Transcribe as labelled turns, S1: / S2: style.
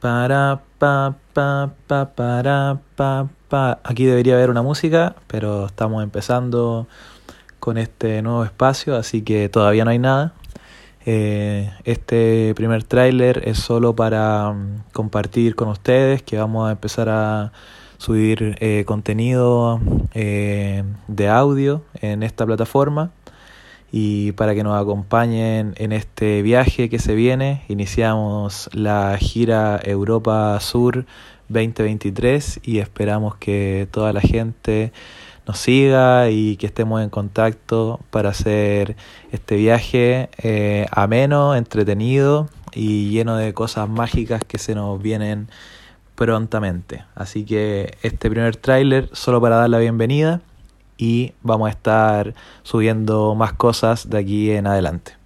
S1: Para, pa, pa, pa, para, pa, pa. Aquí debería haber una música, pero estamos empezando con este nuevo espacio, así que todavía no hay nada. Eh, este primer tráiler es solo para mm, compartir con ustedes que vamos a empezar a subir eh, contenido eh, de audio en esta plataforma y para que nos acompañen en este viaje que se viene. Iniciamos la gira Europa Sur 2023 y esperamos que toda la gente nos siga y que estemos en contacto para hacer este viaje eh, ameno, entretenido y lleno de cosas mágicas que se nos vienen prontamente. Así que este primer tráiler solo para dar la bienvenida y vamos a estar subiendo más cosas de aquí en adelante.